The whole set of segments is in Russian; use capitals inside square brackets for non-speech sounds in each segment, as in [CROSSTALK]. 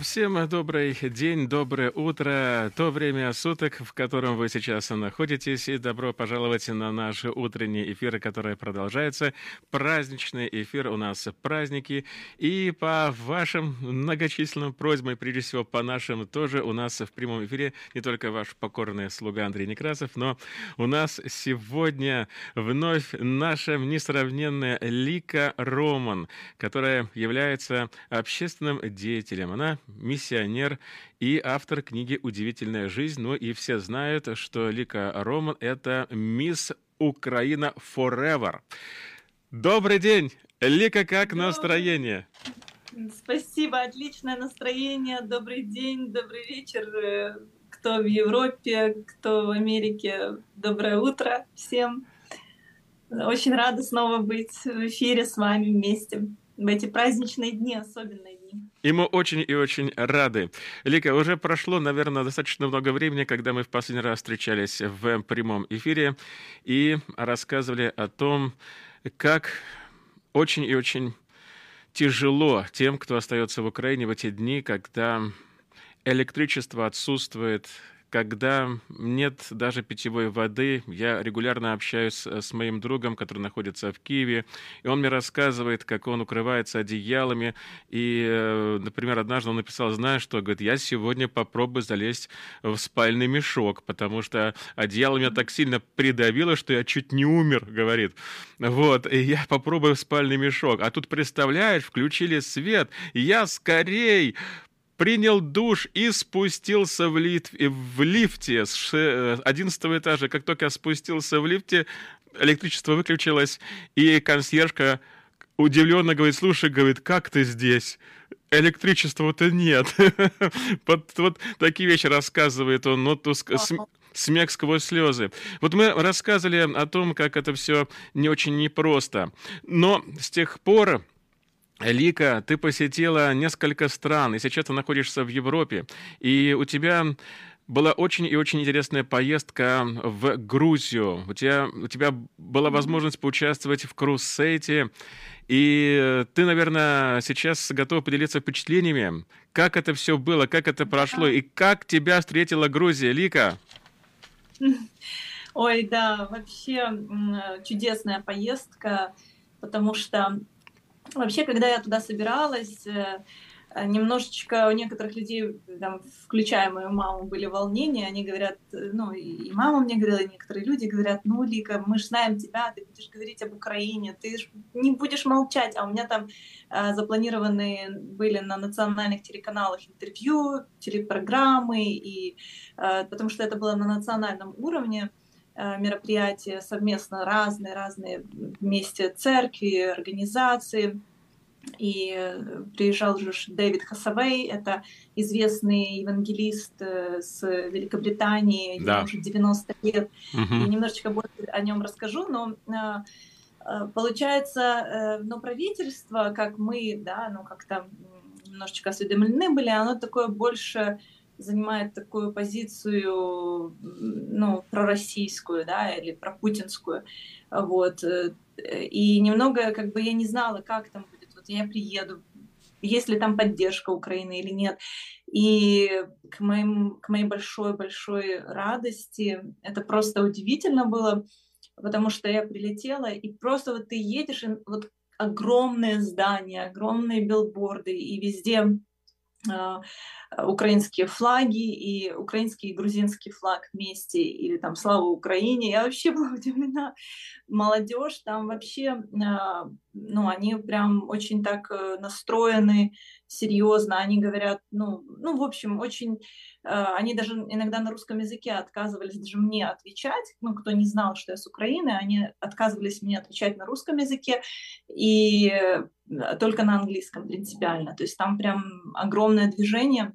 Всем добрый день, доброе утро, то время суток, в котором вы сейчас находитесь, и добро пожаловать на наш утренний эфир, который продолжается. Праздничный эфир, у нас праздники, и по вашим многочисленным просьбам, прежде всего по нашим тоже, у нас в прямом эфире не только ваш покорный слуга Андрей Некрасов, но у нас сегодня вновь наша несравненная Лика Роман, которая является общественным деятелем. Она миссионер и автор книги «Удивительная жизнь». Ну и все знают, что Лика Роман — это мисс Украина Forever. Добрый день! Лика, как Добрый. настроение? Спасибо, отличное настроение. Добрый день, добрый вечер. Кто в Европе, кто в Америке. Доброе утро всем. Очень рада снова быть в эфире с вами вместе в эти праздничные дни, особенные дни. И мы очень и очень рады. Лика, уже прошло, наверное, достаточно много времени, когда мы в последний раз встречались в прямом эфире и рассказывали о том, как очень и очень тяжело тем, кто остается в Украине в эти дни, когда электричество отсутствует, когда нет даже питьевой воды, я регулярно общаюсь с моим другом, который находится в Киеве, и он мне рассказывает, как он укрывается одеялами, и, э, например, однажды он написал, знаешь что, говорит, я сегодня попробую залезть в спальный мешок, потому что одеяло меня так сильно придавило, что я чуть не умер, говорит. Вот, и я попробую в спальный мешок. А тут, представляешь, включили свет, и я скорей принял душ и спустился в, лифт, в лифте с 11 э, этажа. Как только я спустился в лифте, электричество выключилось, и консьержка удивленно говорит, слушай, говорит, как ты здесь? Электричества-то нет. [LAUGHS] вот, вот такие вещи рассказывает он, но то смех сквозь слезы. Вот мы рассказывали о том, как это все не очень непросто. Но с тех пор Лика, ты посетила несколько стран, и сейчас ты находишься в Европе, и у тебя была очень и очень интересная поездка в Грузию. У тебя, у тебя была возможность поучаствовать в Крусейте, и ты, наверное, сейчас готова поделиться впечатлениями, как это все было, как это прошло, и как тебя встретила Грузия, Лика? Ой, да, вообще чудесная поездка, потому что Вообще, когда я туда собиралась, э, немножечко у некоторых людей, там, включая мою маму, были волнения. Они говорят, э, ну, и мама мне говорила, и некоторые люди говорят, ну, Лика, мы же знаем тебя, ты будешь говорить об Украине, ты не будешь молчать. А у меня там э, запланированы были на национальных телеканалах интервью, телепрограммы, и, э, потому что это было на национальном уровне. Э, мероприятия совместно разные-разные вместе церкви, организации. И э, приезжал же Дэвид Хасавей, это известный евангелист э, с Великобритании, да. уже 90 лет. Угу. И немножечко больше о нем расскажу, но получается, ну, правительство, как мы, да, ну, как-то немножечко осведомлены были, оно такое больше занимает такую позицию, ну, пророссийскую, да, или пропутинскую, вот, и немного, как бы, я не знала, как там будет, вот я приеду, есть ли там поддержка Украины или нет, и к, моим, к моей большой-большой радости это просто удивительно было, потому что я прилетела, и просто вот ты едешь, и вот огромные здания, огромные билборды, и везде украинские флаги и украинский и грузинский флаг вместе, или там «Слава Украине». Я вообще [LAUGHS] была удивлена. Молодежь там вообще, а, ну, они прям очень так э, настроены серьезно. Они говорят, ну, ну в общем, очень... А, они даже иногда на русском языке отказывались даже мне отвечать. Ну, кто не знал, что я с Украины, они отказывались мне отвечать на русском языке. И только на английском принципиально. То есть там прям огромное движение.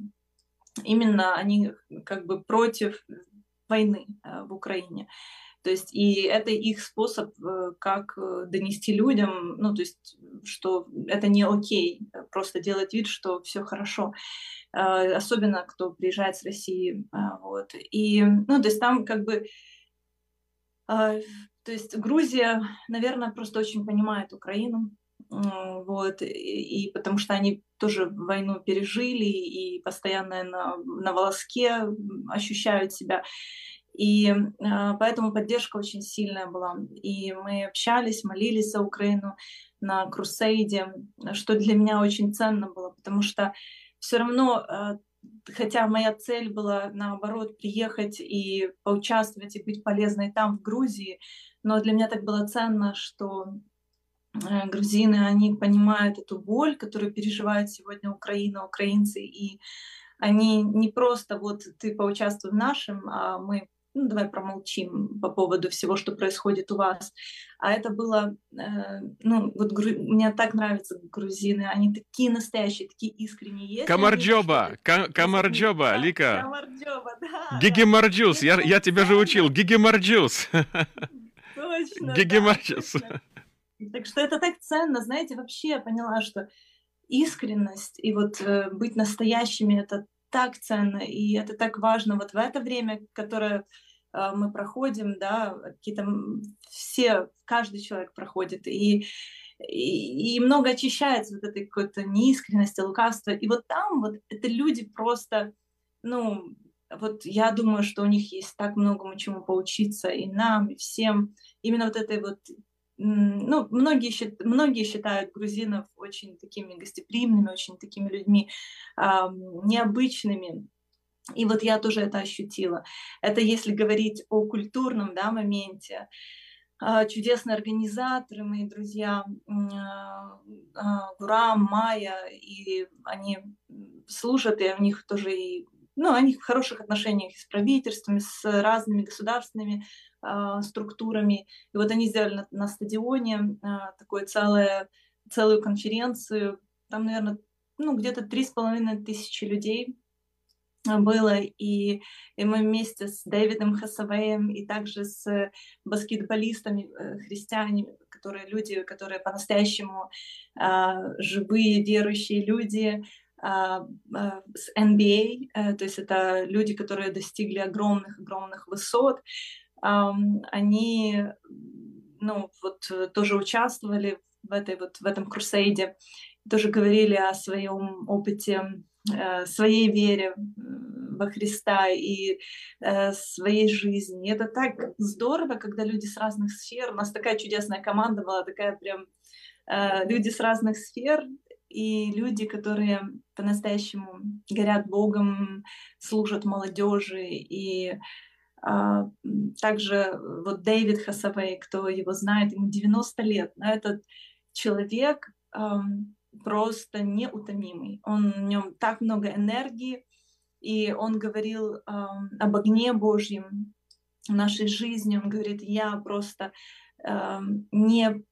Именно они как бы против войны э, в Украине. То есть и это их способ, э, как э, донести людям, ну то есть, что это не окей, просто делать вид, что все хорошо. Особенно кто приезжает с России. Вот. И, ну то есть там как бы то есть Грузия, наверное, просто очень понимает Украину, вот, и, и потому что они тоже войну пережили и постоянно на, на волоске ощущают себя. И э, поэтому поддержка очень сильная была. И мы общались, молились за Украину на Крусейде, что для меня очень ценно было, потому что все равно, э, хотя моя цель была наоборот приехать и поучаствовать и быть полезной там, в Грузии, но для меня так было ценно, что Э, грузины, они понимают эту боль, которую переживает сегодня Украина, украинцы, и они не просто вот ты поучаствуй в нашем, а мы ну, давай промолчим по поводу всего, что происходит у вас. А это было, э, ну, вот гру... мне так нравятся грузины, они такие настоящие, такие искренние. Есть გამარჯობა, გამარჯობა, Лика. გამარჯობა, да. გაგიმარჯოს, я, я тебя же учил, გაგიმარჯოს. Точно. გაგიმარჯოს. Да, так что это так ценно, знаете, вообще я поняла, что искренность и вот э, быть настоящими это так ценно, и это так важно вот в это время, которое э, мы проходим, да, какие-то все, каждый человек проходит, и, и, и много очищается вот этой какой-то неискренности, лукавства, и вот там вот это люди просто, ну, вот я думаю, что у них есть так многому чему поучиться и нам, и всем, именно вот этой вот ну, многие, многие считают грузинов очень такими гостеприимными, очень такими людьми необычными. И вот я тоже это ощутила. Это если говорить о культурном да, моменте. Э, чудесные организаторы, мои друзья, э, э, Гурам, Майя, и они служат, и у них тоже и ну, они в хороших отношениях с правительствами, с разными государственными э, структурами. И вот они сделали на, на стадионе э, такую целое, целую конференцию. Там, наверное, ну, где-то три с половиной тысячи людей было, и, и мы вместе с Дэвидом Хасавеем и также с баскетболистами, э, христиане, которые люди, которые по-настоящему э, живые, верующие люди, а, а, с NBA, э, то есть это люди, которые достигли огромных-огромных высот, они ну, вот, э, тоже участвовали в, этой, вот, в этом крусейде, тоже говорили о своем опыте, э, своей вере во Христа и своей жизни. Это так здорово, когда люди с разных сфер, у нас такая чудесная команда была, такая прям люди с разных сфер, и люди, которые по-настоящему горят Богом, служат молодежи. И также вот Дэвид Хасавей, кто его знает, ему 90 лет, но этот человек а, просто неутомимый. Он, в нем так много энергии, и он говорил а, об огне Божьем в нашей жизни. Он говорит, я просто а, не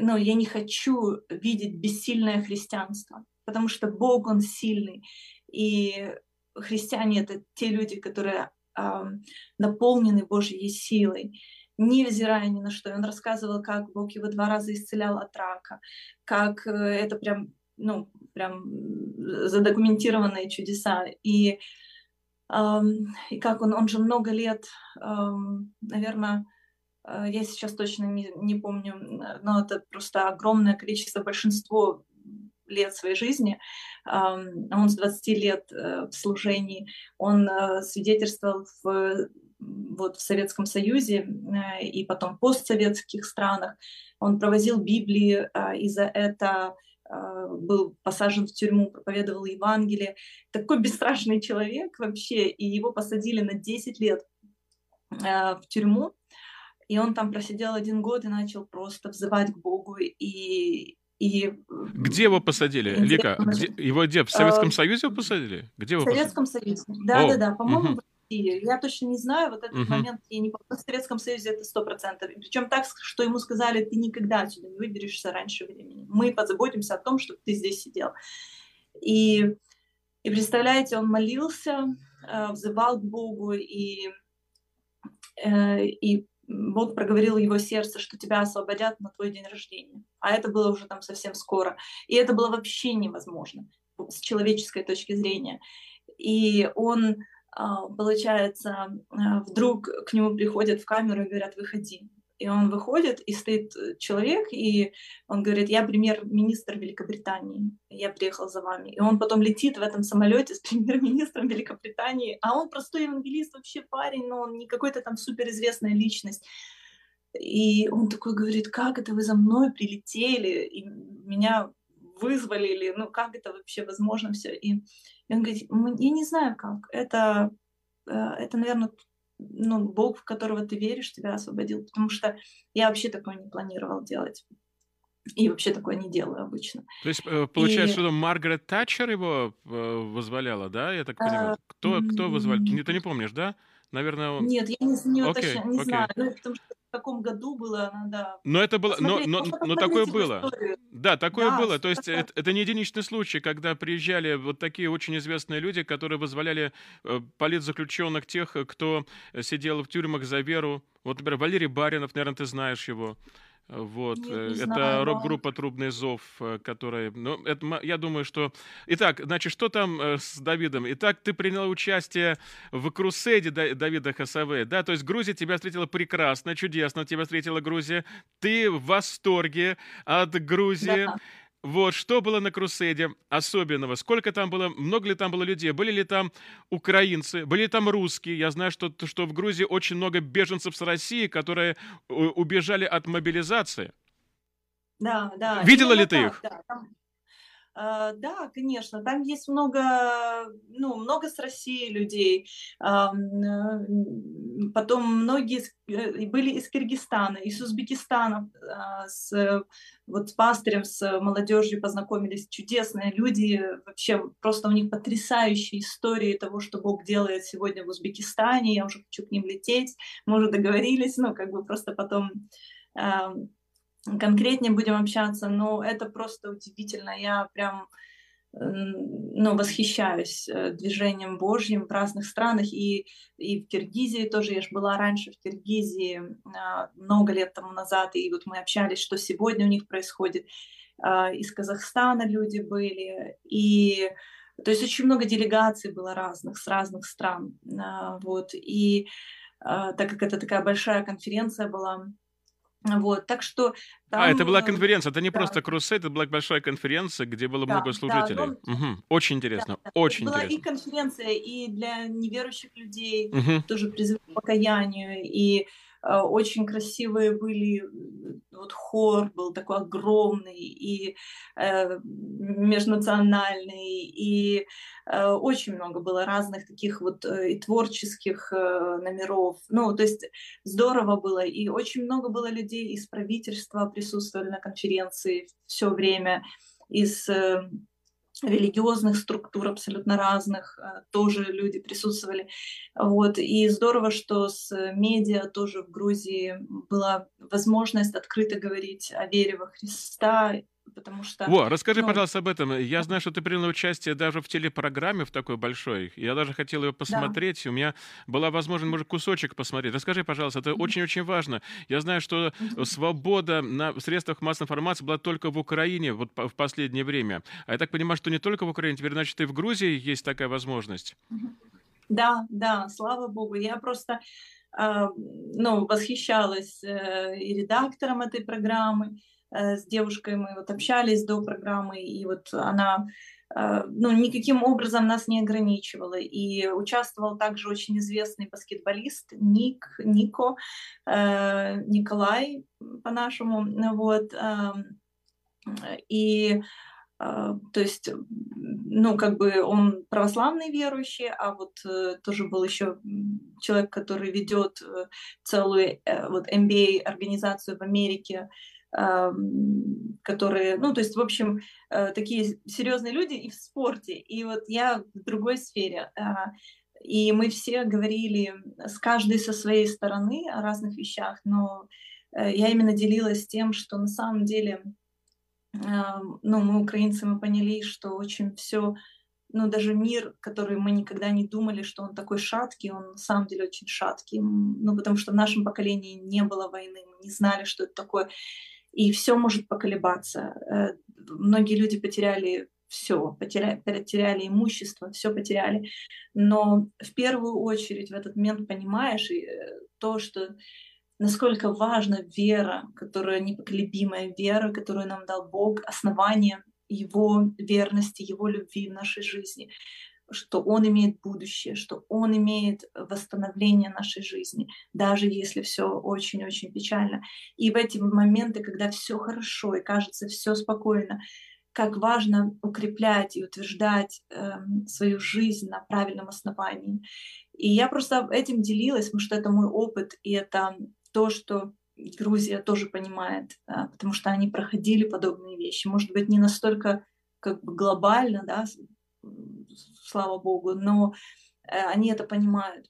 ну, я не хочу видеть бессильное христианство, потому что Бог, Он сильный, и христиане — это те люди, которые наполнены Божьей силой, невзирая ни на что. И он рассказывал, как Бог его два раза исцелял от рака, как э, это прям, ну, прям задокументированные чудеса. И, и как он, он же много лет, наверное, Э, я сейчас точно не, не помню, но это просто огромное количество, большинство лет своей жизни. Он с 20 лет э, в служении, он э, свидетельствовал в, вот, в Советском Союзе и потом в постсоветских странах. Он провозил Библии, и за это был посажен в тюрьму, проповедовал Евангелие. Такой [LAUGHS] бесстрашный человек вообще, и его посадили на 10 лет в тюрьму и он там просидел один год и начал просто взывать к Богу и и где его посадили, и Лика? Где, его где? В Советском а, Союзе его посадили? Где его в Советском посадили? Союзе. Да, О, да, да. По-моему, угу. в России. Я точно не знаю. Вот этот угу. момент я не помню. В Советском Союзе это сто процентов. Причем так, что ему сказали, ты никогда отсюда не выберешься раньше времени. Мы позаботимся о том, чтобы ты здесь сидел. И, и представляете, он молился, э, взывал к Богу и э, и Бог проговорил его сердце, что тебя освободят на твой день рождения. А это было уже там совсем скоро. И это было вообще невозможно с человеческой точки зрения. И он, а, получается, а, вдруг к нему приходят в камеру и говорят, выходи. И он выходит, и стоит э, человек, и он говорит, я премьер-министр Великобритании, я приехал за вами. И он потом летит в этом самолете с [LAUGHS] премьер-министром Великобритании, а он простой евангелист, вообще парень, но он не какой-то там суперизвестная личность. И он такой говорит, как это вы за мной прилетели, и меня вызвали, или ну как это вообще возможно все. И, и он говорит, я не знаю как, это, э, это, наверное, ну, Бог, в которого ты веришь, тебя освободил, потому что я вообще такое не планировал делать. И вообще такое не делаю обычно. То есть, э, получается, и... что Маргарет Татчер его э, возволяла, да, я так понимаю? А, кто, кто вызвал? Ты не помнишь, да? Наверное, он... Нет, я не, не, okay, точно, не okay. знаю, ну, потому что каком году было, надо Но это было, но, но, но такое было. Историю. Да, такое да, было. То есть это, это не единичный случай, когда приезжали вот такие очень известные люди, которые вызволяли э, политзаключенных, тех, кто сидел в тюрьмах за веру. Вот, например, Валерий Баринов, наверное, ты знаешь его. Вот, не, э, не это знаю, рок-группа «Трубный зов», э, которая, ну, это, я думаю, что... Итак, значит, что там э, с Давидом? Итак, ты приняла участие в круседе Давида Хасаве, да, то есть Грузия тебя встретила прекрасно, чудесно тебя встретила Грузия, ты в восторге от Грузии. Да. Вот, что было на Круседе особенного? Сколько там было, много ли там было людей? Были ли там украинцы? Были ли там русские? Я знаю, что, что в Грузии очень много беженцев с России, которые убежали от мобилизации. Да, да. Видела ли ты их? Да, там, Uh, да, конечно, там есть много, много с России людей. Uh, потом многие э, были из Киргизстана, из Узбекистана, uh, с, вот с пастырем, с молодежью познакомились. Чудесные люди, вообще просто у них потрясающие истории того, что Бог делает сегодня в Узбекистане. Я уже хочу к ним лететь, мы уже договорились, ну, как бы просто потом конкретнее будем общаться, но это просто удивительно. Я прям ну, восхищаюсь э, движением Божьим в разных странах, и, и в Киргизии тоже, я же была раньше в Киргизии а, много лет тому назад, и вот мы общались, что сегодня у них происходит. А, из Казахстана люди были, и то есть очень много делегаций было разных, с разных стран, а, вот, и так как это такая большая конференция была, вот, так что там, а, это была конференция, это не да. просто крусейд, это была большая конференция, где было да, много служителей. Да, но... угу. Очень интересно, да, очень это интересно. Была и конференция, и для неверующих людей угу. тоже призыв к покаянию, и Э, очень красивые были, вот хор был такой огромный и э, межнациональный, и э, очень много было разных таких вот э, и творческих э, номеров. Ну, то есть здорово было, и очень много было людей из правительства присутствовали на конференции все время, из э, религиозных структур абсолютно разных, э, тоже люди присутствовали. Вот. И здорово, что с медиа тоже в Грузии была возможность открыто говорить о вере во Христа, потому что... Во, расскажи, ну... пожалуйста, об этом. Я знаю, что ты приняла участие даже в телепрограмме в такой большой. Я даже хотел ее посмотреть. Да. У меня была возможность, может, кусочек посмотреть. Расскажи, пожалуйста, это очень-очень важно. Я знаю, что свобода на средствах массовой информации была только в Украине вот в последнее время. А я так понимаю, что не только в Украине, теперь, значит, и в Грузии есть такая возможность. Да, да, слава богу. Я просто э, ну, восхищалась э, и редактором этой программы, с девушкой мы вот общались до программы, и вот она э, ну, никаким образом нас не ограничивала. И участвовал также очень известный баскетболист Ник, Нико, э, Николай по-нашему. Вот. Эм, и то есть, ну, как бы он православный верующий, а вот тоже был еще человек, который ведет целую вот MBA организацию в Америке, которые, ну, то есть, в общем, э, такие серьезные люди и в спорте. И вот я в другой сфере. А, и мы все говорили с каждой со своей стороны о разных вещах, но э, я именно делилась тем, что на самом деле, ну, мы, украинцы, мы поняли, что очень все ну, даже мир, который мы никогда не думали, что он такой шаткий, он на самом деле очень шаткий. Ну, потому что в нашем поколении не было войны, мы не знали, что это такое и все может поколебаться. Э, многие люди потеряли все, потеряли, потеряли имущество, все потеряли. Но в первую очередь в этот момент понимаешь э, то, что насколько важна вера, которая непоколебимая вера, которую нам дал Бог, основание Его верности, Его любви в нашей жизни, что Он имеет будущее, что Он имеет восстановление нашей жизни, даже если все очень-очень печально. И в эти моменты, когда все хорошо и кажется все спокойно, как важно укреплять и утверждать э, свою жизнь на правильном основании. И я просто этим делилась, потому что это мой опыт, и это то, что Грузия тоже понимает, да, потому что они проходили подобные вещи. Может быть, не настолько как бы глобально, да, слава богу, но э, они это понимают.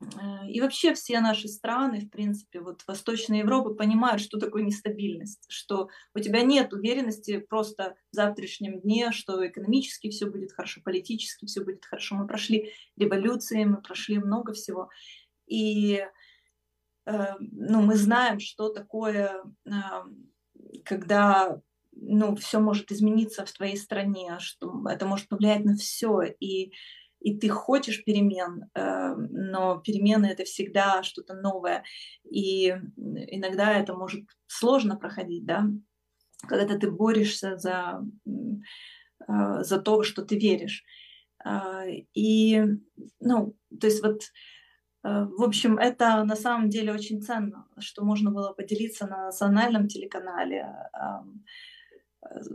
Э, и вообще все наши страны, в принципе, вот Восточная Европа понимают, что такое нестабильность, что у тебя нет уверенности просто в завтрашнем дне, что экономически все будет хорошо, политически все будет хорошо. Мы прошли революции, мы прошли много всего. И э, ну, мы знаем, что такое, когда ну, все может измениться в твоей стране, что это может повлиять на все. И и ты хочешь перемен, э, но перемены это всегда что-то новое, и иногда это может сложно проходить, да, когда ты борешься за, э, за то, что ты веришь. Э, и, ну, то есть вот, в общем, это на самом деле очень ценно, что можно было поделиться на национальном телеканале,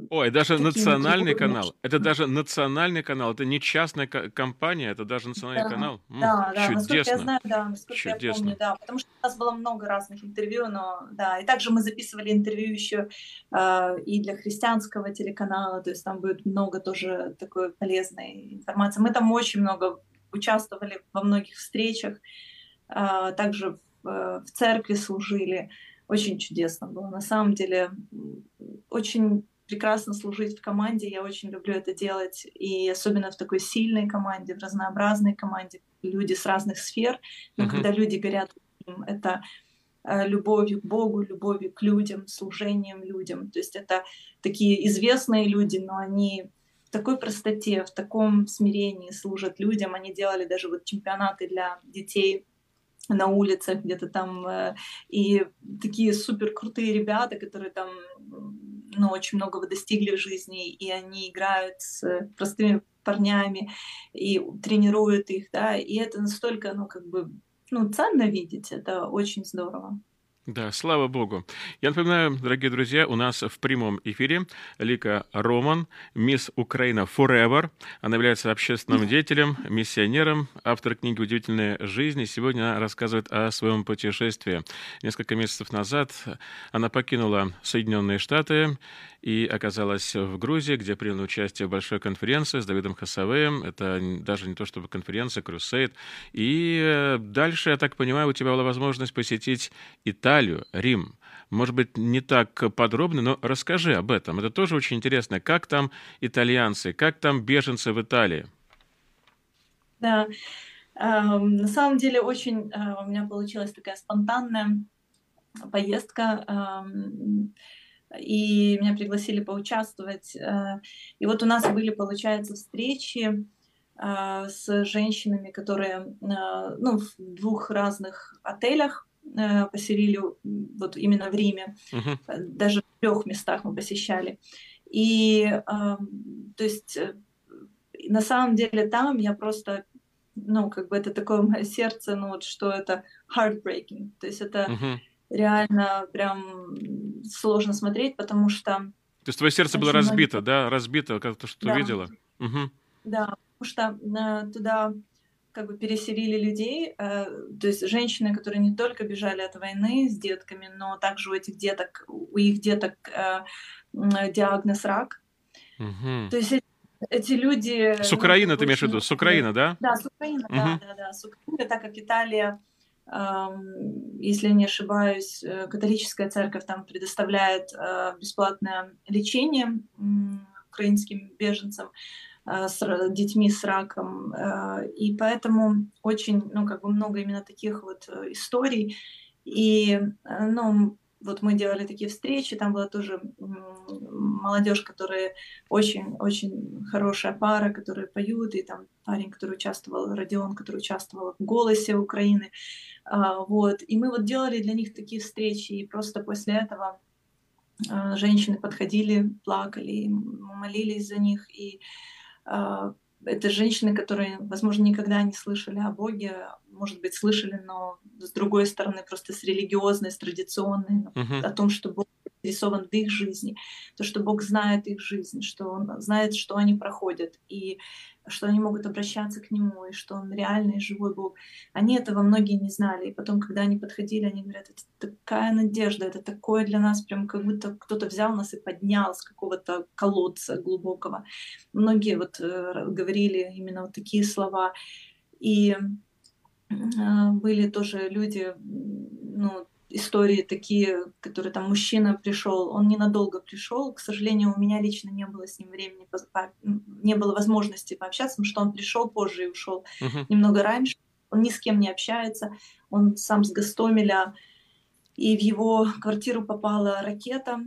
Ой, даже национальный канал. Это даже национальный канал. Это не частная компания, это даже национальный да, канал. М, да, да, чудесно. насколько я знаю, да, насколько чудесно. я помню, да. Потому что у нас было много разных интервью, но да. И также мы записывали интервью еще э, и для христианского телеканала, то есть там будет много тоже такой полезной информации. Мы там очень много участвовали во многих встречах, э, также в, э, в церкви служили. Очень чудесно было. На самом деле, очень прекрасно служить в команде, я очень люблю это делать, и особенно в такой сильной команде, в разнообразной команде, люди с разных сфер, но uh-huh. когда люди горят, это э, любовью к Богу, любовью к людям, служением людям. То есть это такие известные люди, но они в такой простоте, в таком смирении служат людям. Они делали даже вот чемпионаты для детей на улицах где-то там. Э, и такие супер крутые ребята, которые там ну, очень многого достигли в жизни, и они играют с простыми парнями и тренируют их, да, и это настолько, ну, как бы, ну, ценно видеть, это очень здорово. Да, слава Богу. Я напоминаю, дорогие друзья, у нас в прямом эфире Лика Роман, мисс Украина Forever. Она является общественным деятелем, миссионером, автор книги «Удивительная жизнь». И сегодня она рассказывает о своем путешествии. Несколько месяцев назад она покинула Соединенные Штаты и оказалась в Грузии, где приняла участие в большой конференции с Давидом Хасавеем. Это даже не то чтобы конференция, крусейд. И э, дальше, я так понимаю, у тебя была возможность посетить Италию, Рим. Может быть, не так подробно, но расскажи об этом. Это тоже очень интересно. Как там итальянцы, как там беженцы в Италии? Да, эм, на самом деле очень э, у меня получилась такая спонтанная поездка. И меня пригласили поучаствовать. Э, и вот у нас были, получается, встречи э, с женщинами, которые э, ну, в двух разных отелях поселили вот именно в Риме. Uh-huh. Даже в трех местах мы посещали. И то есть на самом деле там я просто ну, как бы это такое мое сердце, ну, вот что это heartbreaking. То есть это uh-huh реально прям сложно смотреть, потому что... То есть твое сердце было разбито, много... да? Разбито, как то, что да. видела? Угу. Да, потому что э, туда как бы переселили людей, э, то есть женщины, которые не только бежали от войны с детками, но также у этих деток, у их деток э, диагноз рак. Угу. То есть эти люди... С Украины ну, ты имеешь в виду? С Украины, да? Да, с Украины, угу. да, да, да. С Украины, так как Италия если не ошибаюсь, э, католическая церковь там предоставляет э, бесплатное лечение украинским беженцам э, с детьми с раком. И поэтому очень, ну, как бы много именно таких вот историй. И, ну, вот мы делали такие встречи, там была тоже молодежь, которая очень-очень хорошая пара, которые поют, и там парень, который участвовал, Родион, который участвовал в «Голосе Украины», вот, и мы вот делали для них такие встречи, и просто после этого а, женщины подходили, плакали, молились за них, и а, это женщины, которые, возможно, никогда не слышали о Боге, может быть, слышали, но с другой стороны, просто с религиозной, с традиционной, uh-huh. о том, что Бог заинтересован в их жизни, то, что Бог знает их жизнь, что Он знает, что они проходят, и что они могут обращаться к Нему, и что Он реальный живой Бог. Они этого многие не знали. И потом, когда они подходили, они говорят, это такая надежда, это такое для нас, прям как будто кто-то взял нас и поднял с какого-то колодца глубокого. Многие вот э, говорили именно вот такие слова. И э, были тоже люди, ну, истории такие, которые там мужчина пришел, он ненадолго пришел. К сожалению, у меня лично не было с ним времени, не было возможности пообщаться, потому что он пришел позже и ушел uh-huh. немного раньше. Он ни с кем не общается. Он сам с Гастомеля. И в его квартиру попала ракета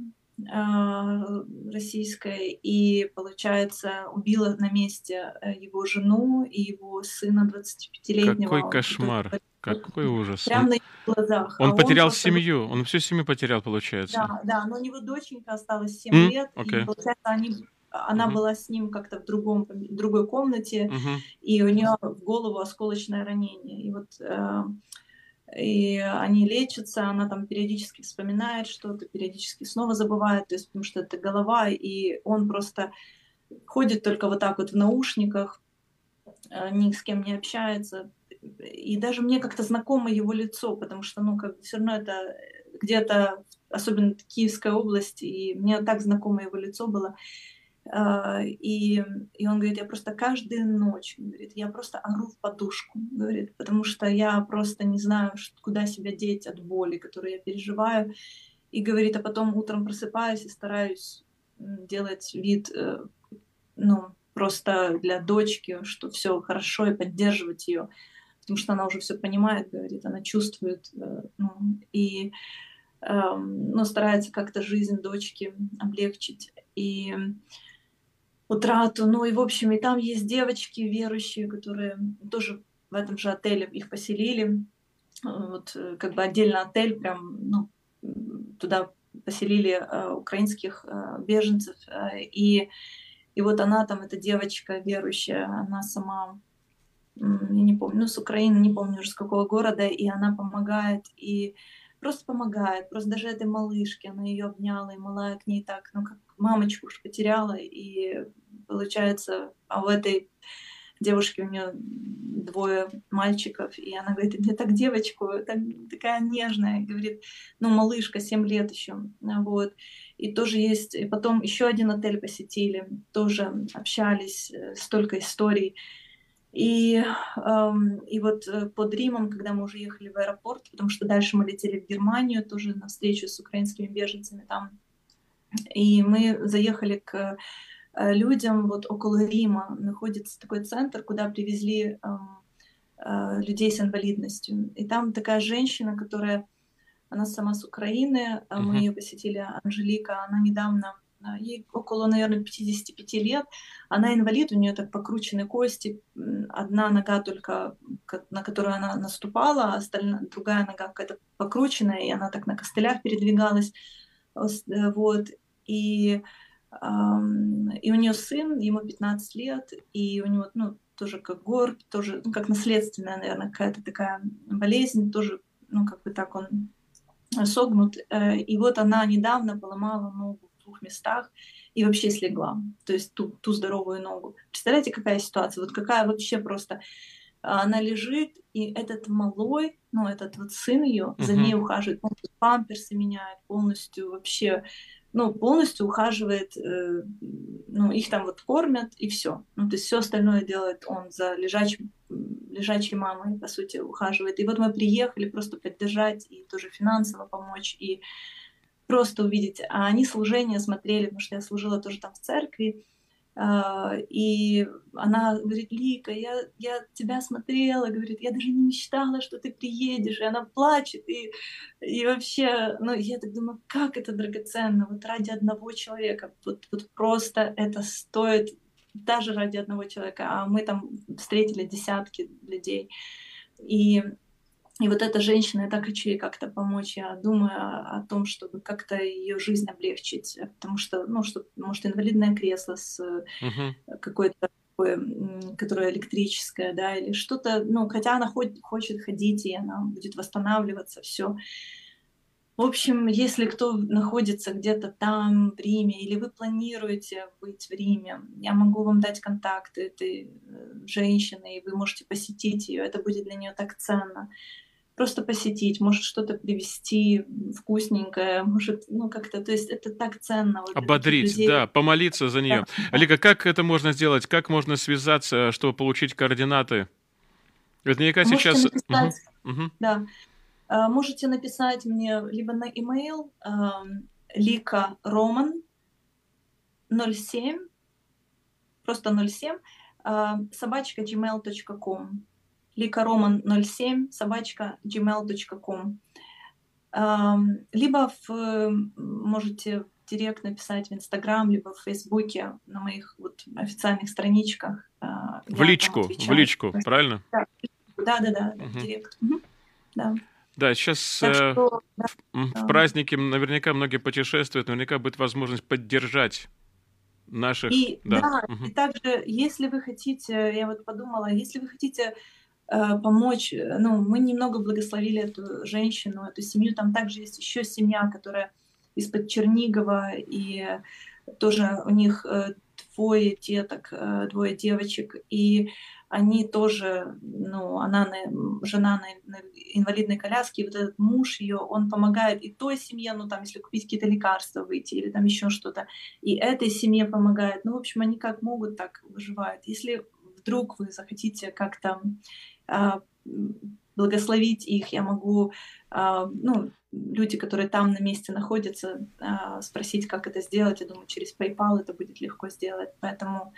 российская, и, получается, убила на месте э, его жену и его сына 25-летнего. Какой кошмар! Который какой ужас. Прямо он, на их глазах. Он а потерял он семью, он всю семью потерял, получается. Да, да, но у него доченька осталась 7 mm? лет, okay. и, получается, они, она mm-hmm. была с ним как-то в другом, другой комнате, mm-hmm. и у нее в голову осколочное ранение. И вот э, и они лечатся, она там периодически вспоминает что-то, периодически снова забывает, то есть потому что это голова, и он просто ходит только вот так вот в наушниках, э, ни с кем не общается, и даже мне как-то знакомо его лицо, потому что, ну, как все равно это где-то, особенно Киевская область, и мне так знакомо его лицо было. А, и, и он говорит, я просто каждую ночь, говорит, я просто ору в подушку, говорит, потому что я просто не знаю, куда себя деть от боли, которую я переживаю. И говорит, а потом утром просыпаюсь и стараюсь делать вид, э, ну, просто для дочки, что все хорошо, и поддерживать ее потому что она уже все понимает, говорит, она чувствует, э, ну, и эм, ну, старается как-то жизнь дочки облегчить. И утрату, ну и в общем, и там есть девочки верующие, которые тоже в этом же отеле их поселили, вот э, как бы отдельно отель, прям, ну, туда поселили э, украинских э, беженцев, э, и и вот она там, эта девочка верующая, она сама я не помню, ну, с Украины, не помню уже с какого города, и она помогает, и просто помогает, просто даже этой малышке, она ее обняла и малая к ней так, ну, как мамочку уж потеряла, и получается, а у этой девушки у нее двое мальчиков, и она говорит, мне так девочку, так, такая нежная, говорит, ну, малышка, 7 лет еще, вот. И тоже есть, и потом еще один отель посетили, тоже общались, э, столько историй. И, эм, и вот э, под Римом, когда мы уже ехали в аэропорт, потому что дальше мы летели в Германию, тоже на встречу с украинскими беженцами там, и мы заехали к э, людям, вот около Рима находится такой центр, куда привезли эм, э, людей с инвалидностью. И там такая женщина, которая, она сама с Украины, uh-huh. мы ее посетили, Анжелика, она недавно ей около, наверное, 55 лет. Она инвалид, у нее так покручены кости, одна нога только, на которую она наступала, а остальная, другая нога какая-то покрученная, и она так на костылях передвигалась. Э, вот. И, и у нее сын, ему 15 лет, и у него, ну, тоже как горб, тоже, ну, как наследственная, наверное, какая-то такая болезнь, тоже, ну, как бы так он согнут. Э, и вот она недавно поломала ногу двух местах и вообще слегла, то есть ту, ту здоровую ногу. Представляете, какая ситуация? Вот какая вообще просто а, она лежит, и этот малой, ну, этот вот сын ее, uh-huh. за ней ухаживает, полностью памперсы меняет, полностью вообще, ну, полностью ухаживает, э, ну, их там вот кормят, и все. Ну, то есть все остальное делает он за лежачим, лежачей мамой, по сути, ухаживает. И вот мы приехали просто поддержать и тоже финансово помочь, и просто увидеть. А они служение смотрели, потому что я служила тоже там в церкви, и она говорит, Лика, я, я тебя смотрела, говорит, я даже не мечтала, что ты приедешь, и она плачет, и, и вообще, ну, я так думаю, как это драгоценно, вот ради одного человека, вот, вот просто это стоит даже ради одного человека, а мы там встретили десятки людей, и и вот эта женщина, я так хочу ей как-то помочь. Я думаю о, о том, чтобы как-то ее жизнь облегчить, потому что, ну, что, может, инвалидное кресло с uh-huh. какой-то которое электрическое, да, или что-то, ну, хотя она хоть, хочет ходить, и она будет восстанавливаться, все. В общем, если кто находится где-то там, в Риме, или вы планируете быть в Риме, я могу вам дать контакты этой э, женщины, и вы можете посетить ее. Это будет для нее так ценно просто посетить, может что-то привезти вкусненькое, может, ну как-то, то есть это так ценно. Вот Ободрить, да, помолиться за нее. Да. Лика, как это можно сделать? Как можно связаться, чтобы получить координаты? Наверняка можете сейчас... Написать, угу. Да. А, можете написать мне либо на email лика роман 07, просто 07, собачка gmail.com likaroman07 собачка gmail.com. Либо в, можете директ написать в Инстаграм, либо в Фейсбуке на моих вот официальных страничках. А, в личку, в личку, правильно? Да, да, да, да угу. директ. Угу. Да. Да, сейчас э, что, да, в, да. праздники наверняка многие путешествуют, наверняка будет возможность поддержать наших. И, да, да угу. и также, если вы хотите, я вот подумала, если вы хотите Э, помочь. Э, ну, мы немного благословили эту женщину, эту семью. Там также есть еще семья, которая из-под Чернигова, и тоже у них э, двое деток, двое девочек, и они тоже, ну, она на, жена на, на инвалидной коляске, и вот этот муж ее, он помогает и той семье, ну, там, если купить какие-то лекарства выйти или там еще что-то, и этой семье помогает. Ну, в общем, они как могут, так выживают. Если вдруг вы захотите как-то благословить их, я могу, а, ну, люди, которые там на месте находятся, а, спросить, как это сделать. Я думаю, через PayPal это будет легко сделать. Поэтому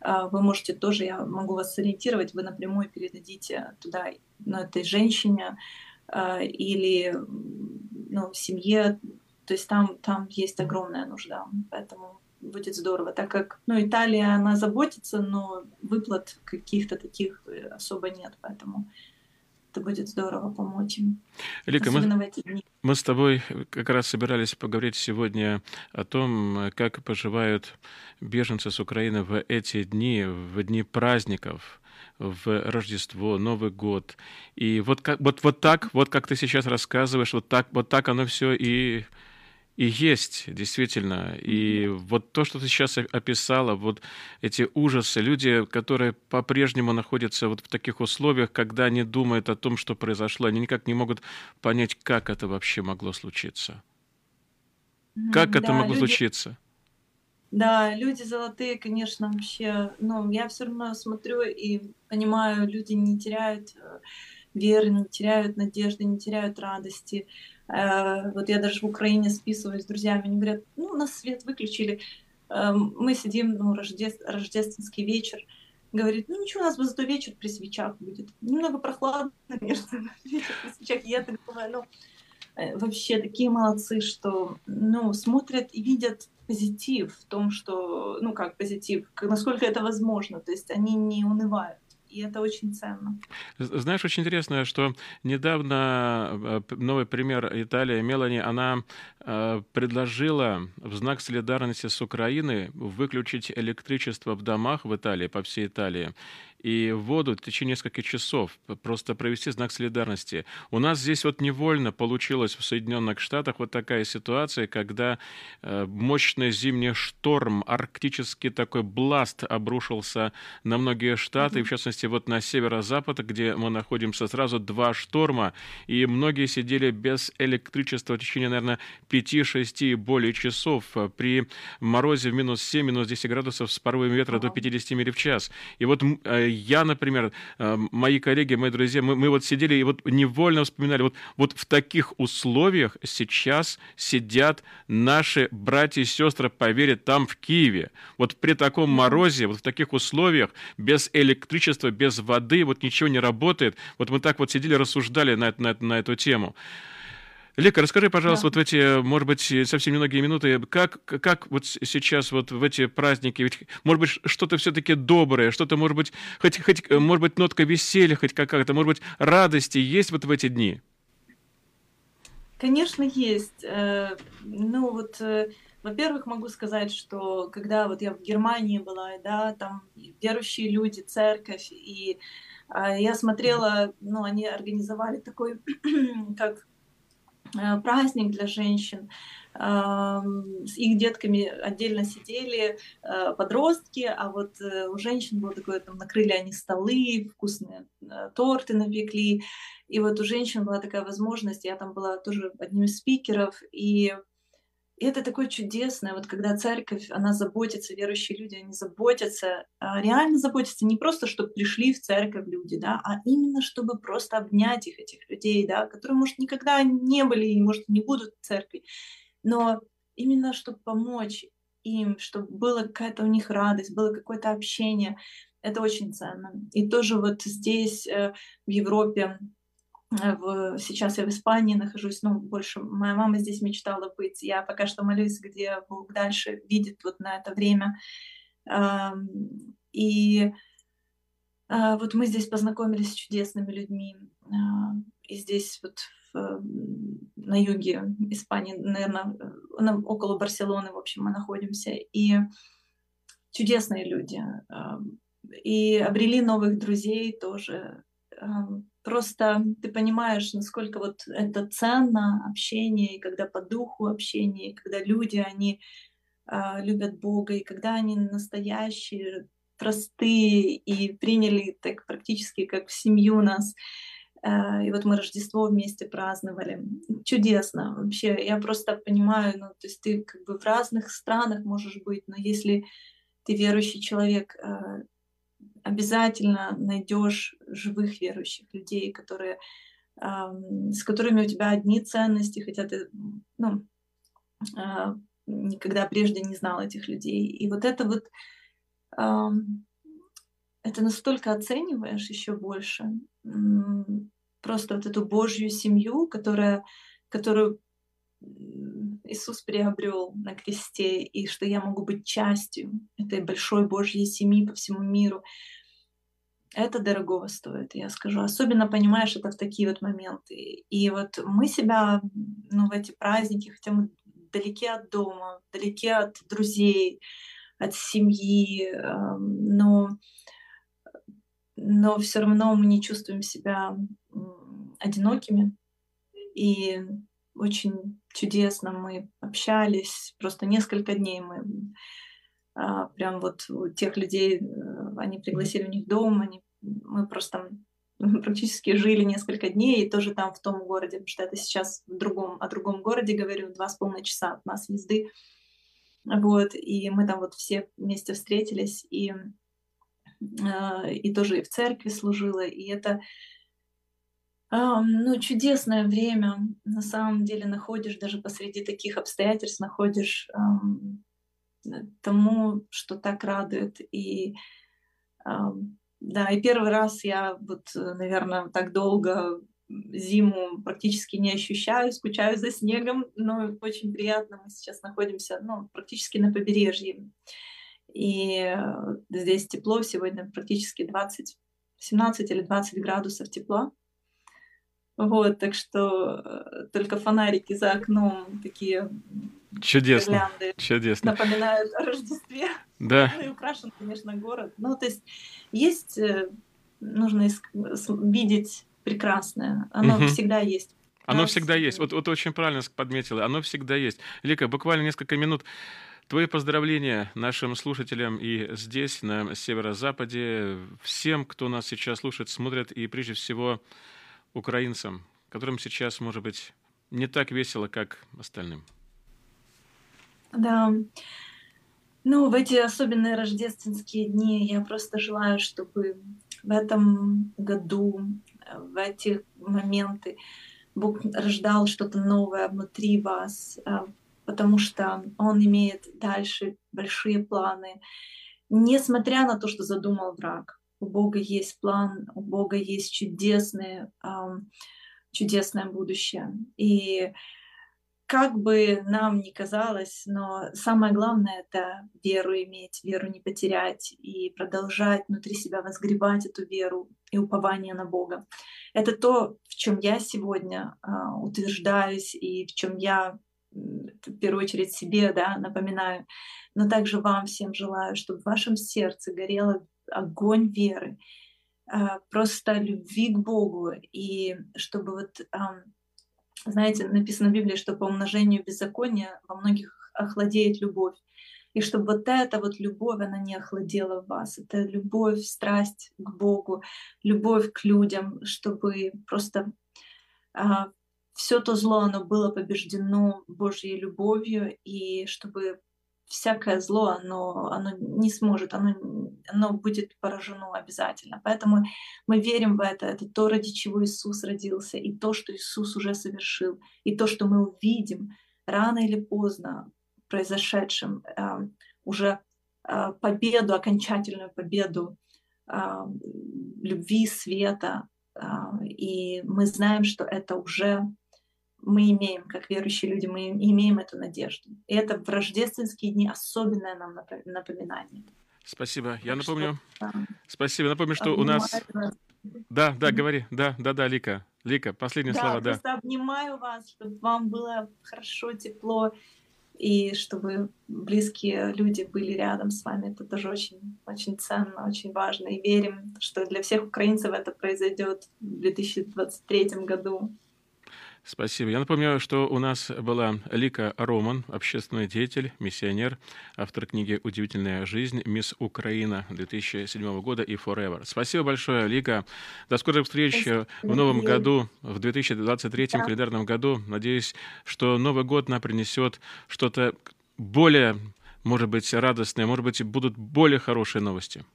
вы можете тоже, я могу вас сориентировать, вы напрямую передадите туда ну, этой женщине или ну, семье. То есть там, там есть огромная нужда. Поэтому будет здорово, так как, ну, Италия, она заботится, но выплат каких-то таких э, особо нет, поэтому это будет здорово помочь им. Лика, мы, мы с тобой как раз собирались поговорить сегодня о том, как поживают беженцы с Украины в эти дни, в дни праздников, в Рождество, Новый год. И вот, как, вот, вот так, вот как ты сейчас рассказываешь, вот так, вот так оно все и и есть, действительно. И вот то, что ты сейчас описала, вот эти ужасы, люди, которые по-прежнему находятся вот в таких условиях, когда они думают о том, что произошло, они никак не могут понять, как это вообще могло случиться. Как да, это могло люди... случиться? Да, люди золотые, конечно, вообще. Но я все равно смотрю и понимаю, люди не теряют э, веры, не теряют надежды, не теряют радости. Э, вот я даже в Украине списываюсь с друзьями, они говорят, ну, у нас свет выключили, эм, мы сидим, ну, рождеств, рождественский вечер, говорит, ну ничего, у нас зато вечер при свечах будет. Немного прохладно, [LAUGHS] конечно, вечер при свечах. Я так думаю, ну, э, вообще такие молодцы, что, ну, смотрят и видят позитив в том, что, ну, как позитив, насколько это возможно, то есть они не унывают и это очень ценно. Знаешь, очень интересно, что недавно э, новый пример Италии, Мелани, она э, предложила в знак солидарности с Украиной выключить электричество в домах в Италии, по всей Италии и воду в течение нескольких часов, просто провести знак солидарности. У нас здесь вот невольно получилось в Соединенных Штатах вот такая ситуация, когда э, мощный зимний шторм, арктический такой бласт обрушился на многие штаты, mm-hmm. и в частности вот на северо-запад, где мы находимся, сразу два шторма, и многие сидели без электричества в течение, наверное, 5-6 и более часов при морозе в минус 7, минус 10 градусов с порывами ветра mm-hmm. до 50 миль в час. И вот э, я, например, мои коллеги, мои друзья, мы, мы вот сидели и вот невольно вспоминали, вот, вот в таких условиях сейчас сидят наши братья и сестры по вере там, в Киеве. Вот при таком морозе, вот в таких условиях, без электричества, без воды, вот ничего не работает. Вот мы так вот сидели, рассуждали на, на, на эту тему. Лика, расскажи, пожалуйста, да. вот в эти, может быть, совсем немногие минуты, как, как вот сейчас вот в эти праздники, ведь, может быть, что-то все-таки доброе, что-то, может быть, хоть, хоть, может быть, нотка веселья, хоть какая-то, может быть, радости есть вот в эти дни? Конечно, есть. Э, ну вот, э, во-первых, могу сказать, что когда вот я в Германии была, да, там верующие люди, церковь, и а, я смотрела, ну, они организовали такой, [CLEARS THROAT] как Э, праздник для женщин. С их детками отдельно сидели э, подростки, а вот э, у женщин было такое, там накрыли они столы, вкусные торты напекли. И вот у женщин была такая возможность, я там была тоже одним из спикеров, и и это такое чудесное, вот когда церковь, она заботится, верующие люди, они заботятся, а, реально заботятся не просто, чтобы пришли в церковь люди, да, а именно, чтобы просто обнять их, этих людей, да, которые, может, никогда не были и, может, не будут в церкви, но именно, чтобы помочь им, чтобы была какая-то у них радость, было какое-то общение, это очень ценно. И тоже вот здесь, э, в Европе, в, сейчас я в Испании нахожусь, ну, больше моя мама здесь мечтала быть. Я пока что молюсь, где Бог дальше видит вот на это время. И а, вот мы здесь познакомились с чудесными людьми. А, и здесь вот в, на юге Испании, наверное, около Барселоны, в общем, мы находимся. И чудесные люди. И обрели новых друзей тоже Просто ты понимаешь, насколько вот это ценно общение, и когда по духу общение, и когда люди, они э, любят Бога, и когда они настоящие, простые и приняли так практически как в семью нас. Э, и вот мы Рождество вместе праздновали. Чудесно. Вообще, я просто понимаю, ну, то есть ты как бы в разных странах можешь быть, но если ты верующий человек, э, обязательно найдешь живых верующих людей, которые, с которыми у тебя одни ценности, хотя ты ну, а, никогда прежде не знал этих людей. И вот это вот это настолько оцениваешь еще больше. Просто вот эту Божью семью, которая, которую Иисус приобрел на кресте, и что я могу быть частью этой большой Божьей семьи по всему миру. Это дорогого стоит, я скажу. Особенно понимаешь это в такие вот моменты. И вот мы себя ну, в эти праздники, хотя мы далеки от дома, далеки от друзей, от семьи, но, но все равно мы не чувствуем себя одинокими. И очень чудесно мы общались, просто несколько дней мы прям вот у тех людей, э, они пригласили у них дом, они, мы просто [LAUGHS] практически жили несколько дней, и тоже там в том городе, потому что это сейчас в другом, о другом городе говорю, два с половиной часа от нас езды. Вот, и мы там вот все вместе встретились, и, э, и тоже и в церкви служила, и это ну, чудесное время, на самом деле, находишь даже посреди таких обстоятельств, находишь тому, что так радует. И да, и первый раз я вот, наверное, так долго зиму практически не ощущаю, скучаю за снегом, но очень приятно. Мы сейчас находимся ну, практически на побережье. И э, здесь тепло, сегодня практически 20, 17 или 20 градусов тепла. Вот, так что э, только фонарики за окном такие Чудесно. Чудесно. Напоминают о Рождестве. Да. Ну и украшен, конечно, город. Ну, то есть есть, э, нужно видеть прекрасное. Оно угу. всегда есть. Оно всегда есть. Вот, вот очень правильно подметила. Оно всегда есть. Лика, буквально несколько минут. Твои поздравления нашим слушателям и здесь, на северо-западе, всем, кто нас сейчас слушает, смотрит, и прежде всего украинцам, которым сейчас, может быть, не так весело, как остальным? Да. Ну, в эти особенные рождественские дни я просто желаю, чтобы в этом году, в эти моменты Бог рождал что-то новое внутри вас, а, потому что Он имеет дальше большие планы, несмотря на то, что задумал враг. У Бога есть план, у Бога есть чудесное, чудесное будущее. И как бы нам ни казалось, но самое главное — это веру иметь, веру не потерять и продолжать внутри себя возгребать эту веру и упование на Бога. Это то, в чем я сегодня а, утверждаюсь и в чем я в первую очередь себе да, напоминаю, но также вам всем желаю, чтобы в вашем сердце горел огонь веры, а, просто любви к Богу, и чтобы вот знаете, написано в Библии, что по умножению беззакония во многих охладеет любовь. И чтобы вот эта вот любовь, она не охладела в вас. Это любовь, страсть к Богу, любовь к людям, чтобы просто а, все то зло, оно было побеждено Божьей любовью, и чтобы всякое зло, оно, оно не сможет, оно, оно будет поражено обязательно. Поэтому мы верим в это. Это то, ради чего Иисус родился, и то, что Иисус уже совершил, и то, что мы увидим рано или поздно произошедшим э, уже э, победу, окончательную победу э, любви, света. И мы знаем, что это уже мы имеем, как верующие люди, мы имеем эту надежду. И это в рождественские дни особенное нам напоминание. Спасибо. Я напомню. Что, да. Спасибо. Напомню, что у нас... Да, да, говори. Да, да, да, Лика. Лика, последние да, слова, да. Просто обнимаю вас, чтобы вам было хорошо, тепло, и чтобы близкие люди были рядом с вами. Это тоже очень, очень ценно, очень важно. И верим, что для всех украинцев это произойдет в 2023 году. Спасибо. Я напоминаю, что у нас была Лика Роман, общественный деятель, миссионер, автор книги «Удивительная жизнь. Мисс Украина» 2007 года и «Forever». Спасибо большое, Лика. До скорых встреч Спасибо. в новом году, в 2023 да. календарном году. Надеюсь, что Новый год нам принесет что-то более, может быть, радостное, может быть, будут более хорошие новости.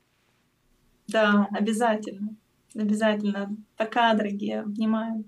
Да, обязательно. Обязательно. Пока, дорогие. Обнимаю.